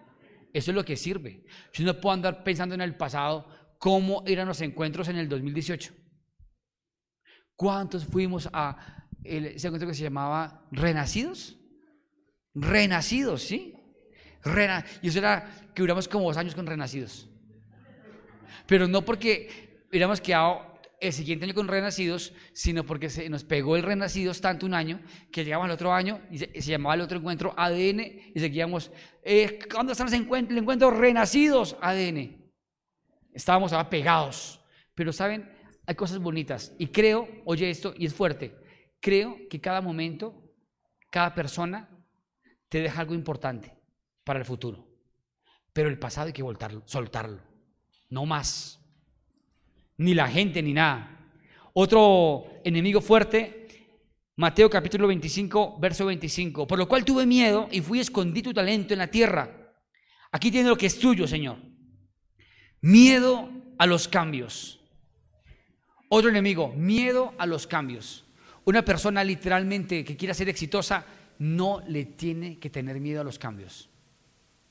Eso es lo que sirve. Yo no puedo andar pensando en el pasado cómo eran los encuentros en el 2018. ¿Cuántos fuimos a ese encuentro que se llamaba Renacidos? Renacidos, ¿sí? y eso era que duramos como dos años con Renacidos. Pero no porque hubiéramos quedado el siguiente año con Renacidos, sino porque se nos pegó el Renacidos tanto un año que llegamos al otro año y se, llamaba el otro encuentro ADN y seguíamos, eh, ¿cuándo están los encuentros? El encuentro Renacidos ADN. Estábamos ahora pegados. Pero saben, hay cosas bonitas y creo, oye esto y es fuerte, creo que cada momento, cada persona te deja algo importante para el futuro. Pero el pasado hay que voltarlo, soltarlo, no más ni la gente, ni nada. Otro enemigo fuerte, Mateo capítulo 25, verso 25. Por lo cual tuve miedo y fui escondí tu talento en la tierra. Aquí tiene lo que es tuyo, Señor. Miedo a los cambios. Otro enemigo, miedo a los cambios. Una persona literalmente que quiera ser exitosa no le tiene que tener miedo a los cambios.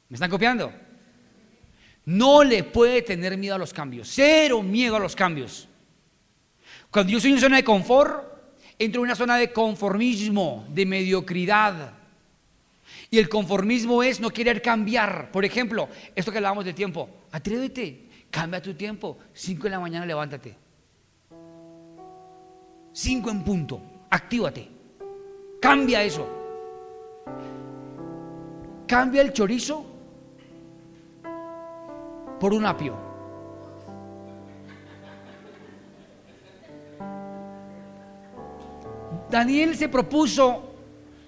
¿Me están copiando? No le puede tener miedo a los cambios, cero miedo a los cambios. Cuando yo estoy en una zona de confort, entro en una zona de conformismo, de mediocridad. Y el conformismo es no querer cambiar. Por ejemplo, esto que hablábamos de tiempo, atrévete, cambia tu tiempo. Cinco de la mañana levántate. Cinco en punto, actívate. Cambia eso. Cambia el chorizo por un apio. Daniel se propuso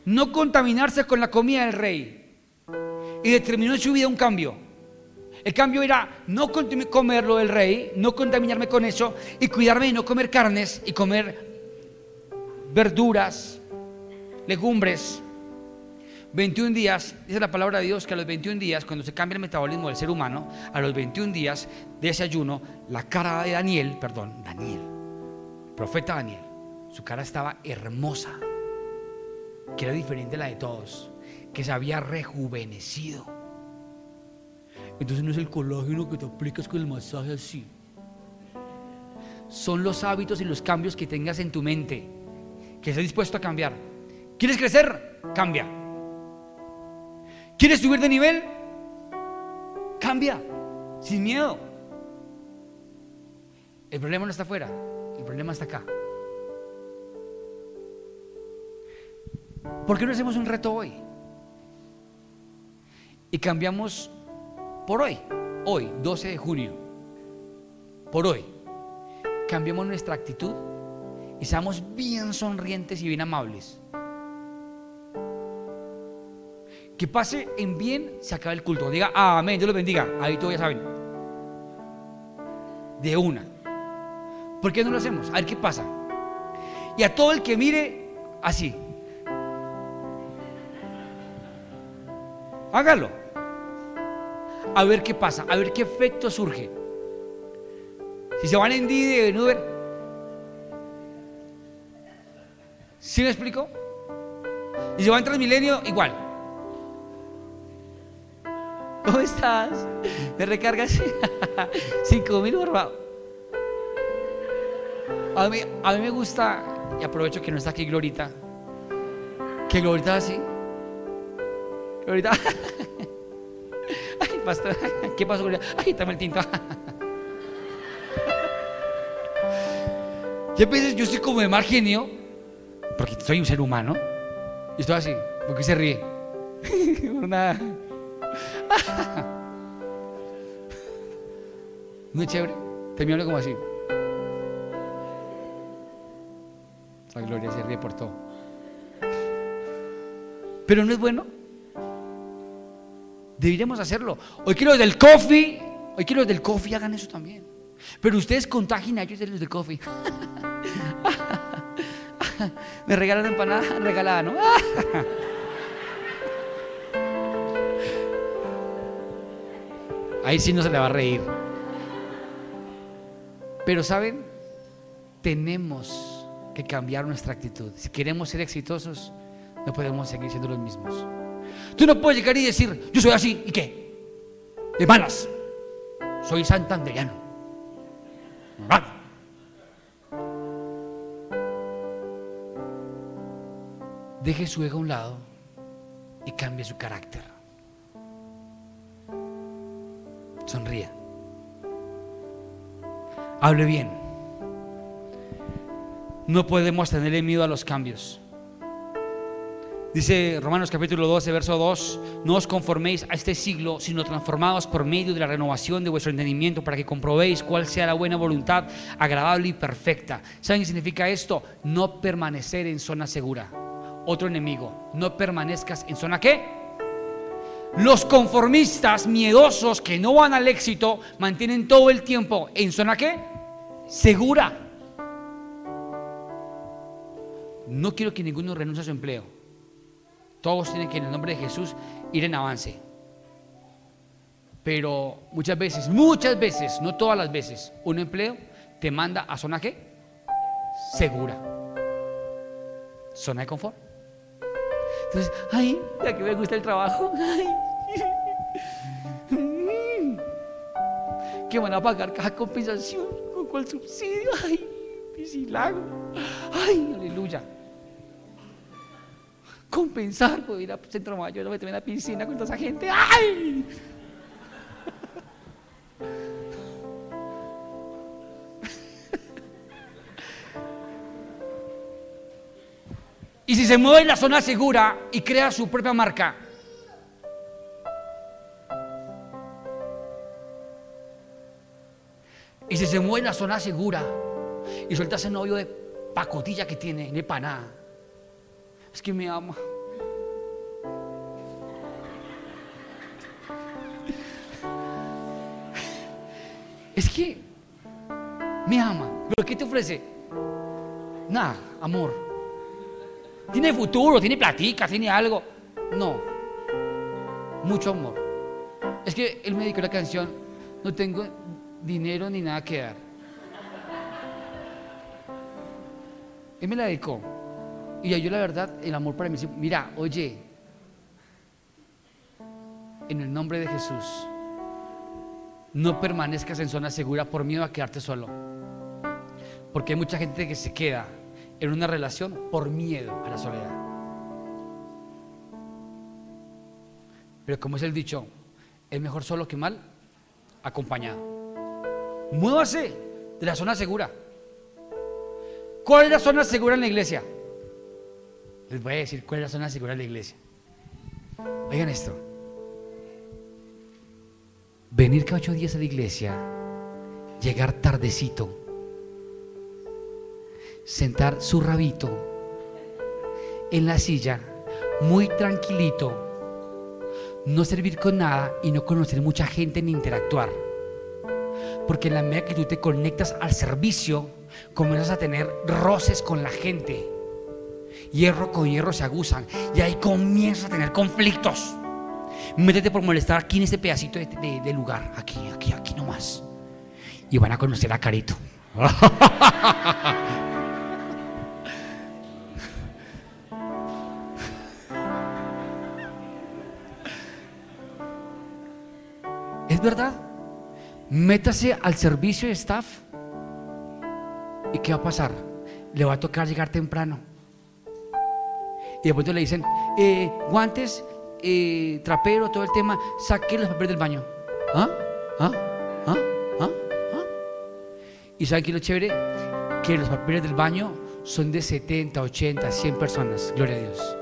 no contaminarse con la comida del rey y determinó en su vida un cambio. El cambio era no comerlo del rey, no contaminarme con eso y cuidarme de no comer carnes y comer verduras, legumbres. 21 días, dice la palabra de Dios que a los 21 días, cuando se cambia el metabolismo del ser humano, a los 21 días de ese la cara de Daniel, perdón, Daniel, profeta Daniel, su cara estaba hermosa, que era diferente a la de todos, que se había rejuvenecido. Entonces no es el colágeno que te aplicas con el masaje así. Son los hábitos y los cambios que tengas en tu mente, que estés dispuesto a cambiar. ¿Quieres crecer? Cambia. ¿Quieres subir de nivel? Cambia, sin miedo. El problema no está afuera, el problema está acá. ¿Por qué no hacemos un reto hoy? Y cambiamos por hoy, hoy, 12 de junio, por hoy. Cambiamos nuestra actitud y seamos bien sonrientes y bien amables. Que pase en bien, se acaba el culto. Diga amén, Dios los bendiga. Ahí todos ya saben. De una. ¿Por qué no lo hacemos? A ver qué pasa. Y a todo el que mire así. Hágalo. A ver qué pasa, a ver qué efecto surge. Si se van en Didi en Uber. ¿Sí me explico? Y se van en Transmilenio, igual. ¿Cómo estás? ¿Me recargas? Cinco mil, por A mí, a mí me gusta, y aprovecho que no está aquí Glorita, que Glorita así. Glorita. Ay, pastor, ¿qué pasó, Glorita? Ay, dame el tinto. Ya veces yo soy como de mal genio, porque soy un ser humano, y estoy así, porque se ríe. Por nada. Muy chévere. Termino como así. La gloria se ríe por todo. Pero no es bueno. Deberíamos hacerlo. Hoy quiero los del coffee. Hoy quiero los del coffee hagan eso también. Pero ustedes contagien a ellos de los del coffee. Me regalan empanada regalada, ¿no? Ahí sí no se le va a reír. Pero saben, tenemos que cambiar nuestra actitud. Si queremos ser exitosos, no podemos seguir siendo los mismos. Tú no puedes llegar y decir, yo soy así, ¿y qué? De malas. Soy santanderiano. Deje su ego a un lado y cambie su carácter. Sonría. Hable bien. No podemos tenerle miedo a los cambios. Dice Romanos capítulo 12, verso 2, no os conforméis a este siglo, sino transformados por medio de la renovación de vuestro entendimiento para que comprobéis cuál sea la buena voluntad, agradable y perfecta. ¿Saben qué significa esto? No permanecer en zona segura. Otro enemigo, no permanezcas en zona qué? Los conformistas miedosos que no van al éxito mantienen todo el tiempo en zona qué? Segura. No quiero que ninguno renuncie a su empleo. Todos tienen que en el nombre de Jesús ir en avance. Pero muchas veces, muchas veces, no todas las veces, un empleo te manda a zona qué? Segura. Zona de confort. Entonces, ay, ya que me gusta el trabajo. Ay. Que van a pagar caja compensación, con cuál subsidio. Ay, pisilago. Ay, aleluya compensar, puedo ir a Centro Mayor, meterme en la piscina con toda esa gente. ¡Ay! Se mueve en la zona segura y crea su propia marca, y si se mueve en la zona segura y suelta ese novio de pacotilla que tiene, de paná, es que me ama. Es que me ama. ¿Pero qué te ofrece? Nada, amor. Tiene futuro, tiene platica, tiene algo. No. Mucho amor. Es que él me dedicó la canción, no tengo dinero ni nada que dar. Él me la dedicó. Y yo la verdad, el amor para mí, mira, oye, en el nombre de Jesús, no permanezcas en zona segura por miedo a quedarte solo. Porque hay mucha gente que se queda en una relación por miedo a la soledad. Pero como es el dicho, es mejor solo que mal acompañado. Muévase de la zona segura. ¿Cuál es la zona segura en la iglesia? Les voy a decir cuál es la zona segura de la iglesia. Oigan esto. Venir cada ocho días a la iglesia, llegar tardecito, sentar su rabito en la silla, muy tranquilito, no servir con nada y no conocer mucha gente ni interactuar. Porque en la medida que tú te conectas al servicio, comienzas a tener roces con la gente hierro con hierro se aguzan y ahí comienzas a tener conflictos. Métete por molestar aquí en este pedacito de, lugar, aquí, aquí, aquí nomás. Y van a conocer a Carito. ¿Es verdad? Métase al servicio de staff. ¿Y qué va a pasar? Le va a tocar llegar temprano y de pronto le dicen, eh, guantes, eh, trapero, todo el tema, saque los papeles del baño. ¿Ah? ¿Ah? ¿Ah? ¿Ah? ¿Ah? ¿Y saben qué lo chévere? Que los papeles del baño son de 70, 80, 100 personas. Gloria a Dios.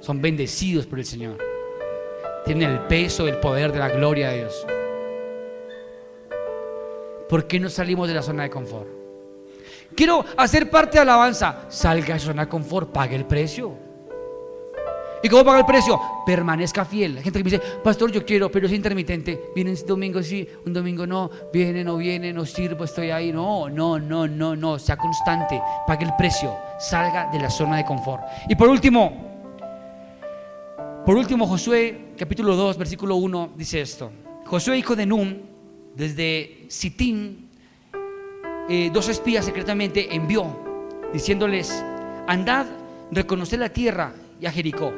Son bendecidos por el Señor. Tienen el peso, el poder de la gloria de Dios. ¿Por qué no salimos de la zona de confort? Quiero hacer parte de alabanza. Salga de zona de confort, pague el precio. ¿Y cómo paga el precio? Permanezca fiel. Hay gente que me dice, pastor, yo quiero, pero es intermitente. Viene un domingo sí, un domingo no. Viene, no viene, no sirvo, estoy ahí. No, no, no, no, no. Sea constante. Pague el precio. Salga de la zona de confort. Y por último, por último, Josué, capítulo 2, versículo 1, dice esto. Josué, hijo de Nun, desde Sitín, eh, dos espías secretamente envió, diciéndoles, andad, reconoced la tierra y a Jericó.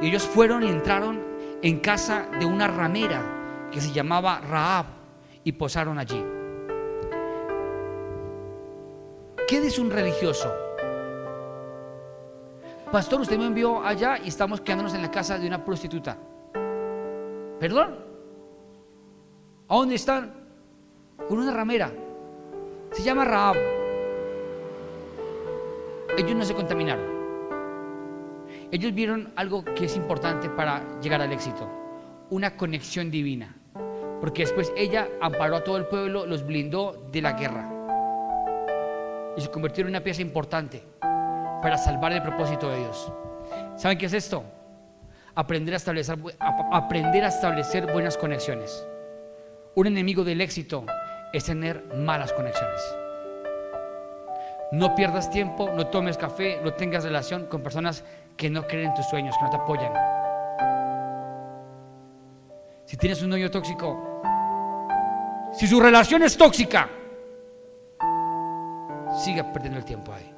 Y ellos fueron y entraron en casa de una ramera que se llamaba Raab y posaron allí. ¿Qué dice un religioso? Pastor, usted me envió allá y estamos quedándonos en la casa de una prostituta. ¿Perdón? ¿A dónde están? Con una ramera. Se llama Raab. Ellos no se contaminaron. Ellos vieron algo que es importante para llegar al éxito. Una conexión divina. Porque después ella amparó a todo el pueblo, los blindó de la guerra. Y se convirtió en una pieza importante para salvar el propósito de Dios. ¿Saben qué es esto? Aprender a establecer, aprender a establecer buenas conexiones. Un enemigo del éxito es tener malas conexiones. No pierdas tiempo, no tomes café, no tengas relación con personas que no creen en tus sueños, que no te apoyan. Si tienes un novio tóxico, si su relación es tóxica, sigue perdiendo el tiempo ahí.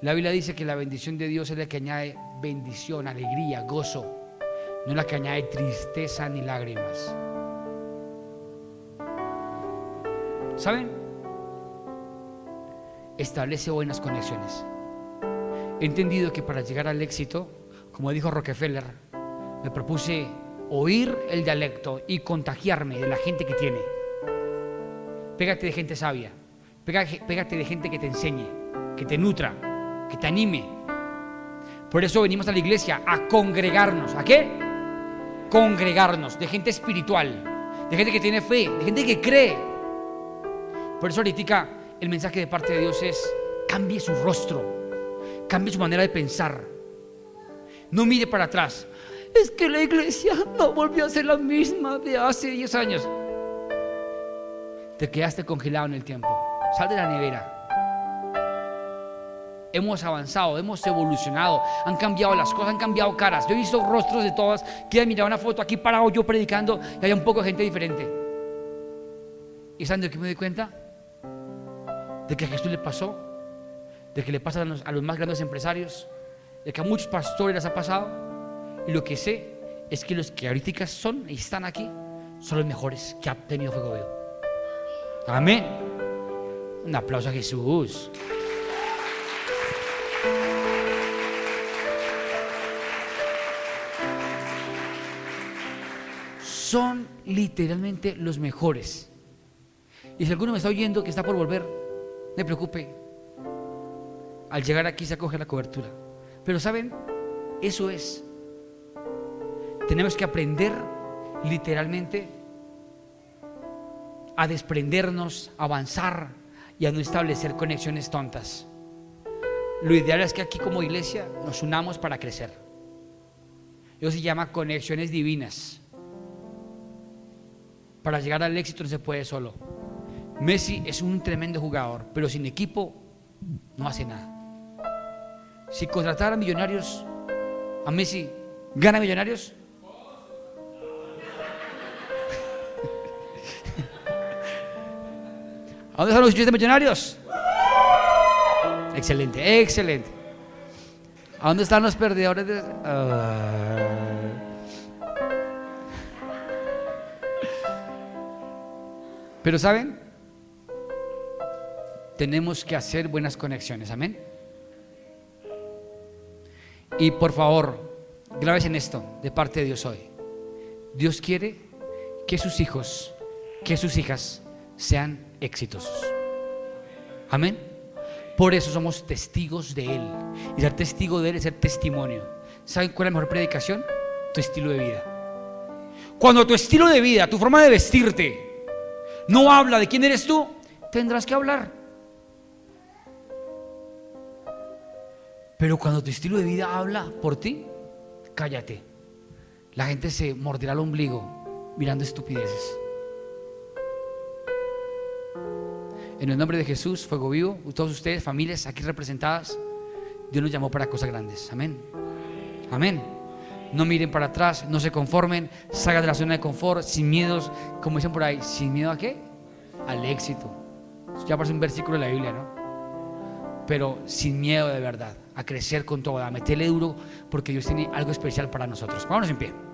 La Biblia dice que la bendición de Dios es la que añade bendición, alegría, gozo, no la que añade tristeza ni lágrimas. ¿Saben? Establece buenas conexiones. He entendido que para llegar al éxito, como dijo Rockefeller, me propuse oír el dialecto y contagiarme de la gente que tiene. Pégate de gente sabia, pégate de gente que te enseñe, que te nutra, que te anime. Por eso venimos a la iglesia a congregarnos. ¿A qué? Congregarnos de gente espiritual, de gente que tiene fe, de gente que cree. Por eso ahorita el mensaje de parte de Dios es cambie su rostro, cambie su manera de pensar. No mire para atrás. Es que la iglesia no volvió a ser la misma de hace 10 años. Te quedaste congelado en el tiempo. Sal de la nevera hemos avanzado, hemos evolucionado, han cambiado las cosas, han cambiado caras. Yo he visto rostros de todas que mirado una foto aquí parado yo predicando y hay un poco de gente diferente. ¿Y saben de qué me doy cuenta? De que a Jesús le pasó, de que le pasa a los, a los más grandes empresarios, de que a muchos pastores les ha pasado. Y lo que sé es que los que ahorita son y están aquí son los mejores que ha tenido Fuego Vivo. Amén. Un aplauso a Jesús. Son literalmente los mejores. Y si alguno me está oyendo que está por volver, me preocupe. Al llegar aquí se acoge la cobertura. Pero saben, eso es. Tenemos que aprender literalmente a desprendernos, a avanzar y a no establecer conexiones tontas. Lo ideal es que aquí como iglesia nos unamos para crecer. Eso se llama conexiones divinas. Para llegar al éxito no se puede solo. Messi es un tremendo jugador, pero sin equipo no hace nada. Si contratara a millonarios, a Messi, ¿gana millonarios? ¿A dónde están los de millonarios? Excelente, excelente. ¿A dónde están los perdedores? De... Ah. Pero ¿saben? Tenemos que hacer buenas conexiones, amén. Y por favor, grabes en esto de parte de Dios hoy. Dios quiere que sus hijos, que sus hijas sean exitosos. Amén. Por eso somos testigos de Él. Y ser testigo de Él es ser testimonio. ¿Saben cuál es la mejor predicación? Tu estilo de vida. Cuando tu estilo de vida, tu forma de vestirte, no habla de quién eres tú, tendrás que hablar. Pero cuando tu estilo de vida habla por ti, cállate. La gente se morderá el ombligo mirando estupideces. En el nombre de Jesús, fuego vivo, todos ustedes, familias aquí representadas, Dios nos llamó para cosas grandes. Amén. Amén. No miren para atrás, no se conformen, salgan de la zona de confort, sin miedos, como dicen por ahí, sin miedo a qué? al éxito. Ya parece un versículo de la Biblia, ¿no? Pero sin miedo de verdad, a crecer con todo, a meterle duro, porque Dios tiene algo especial para nosotros. Vámonos en pie.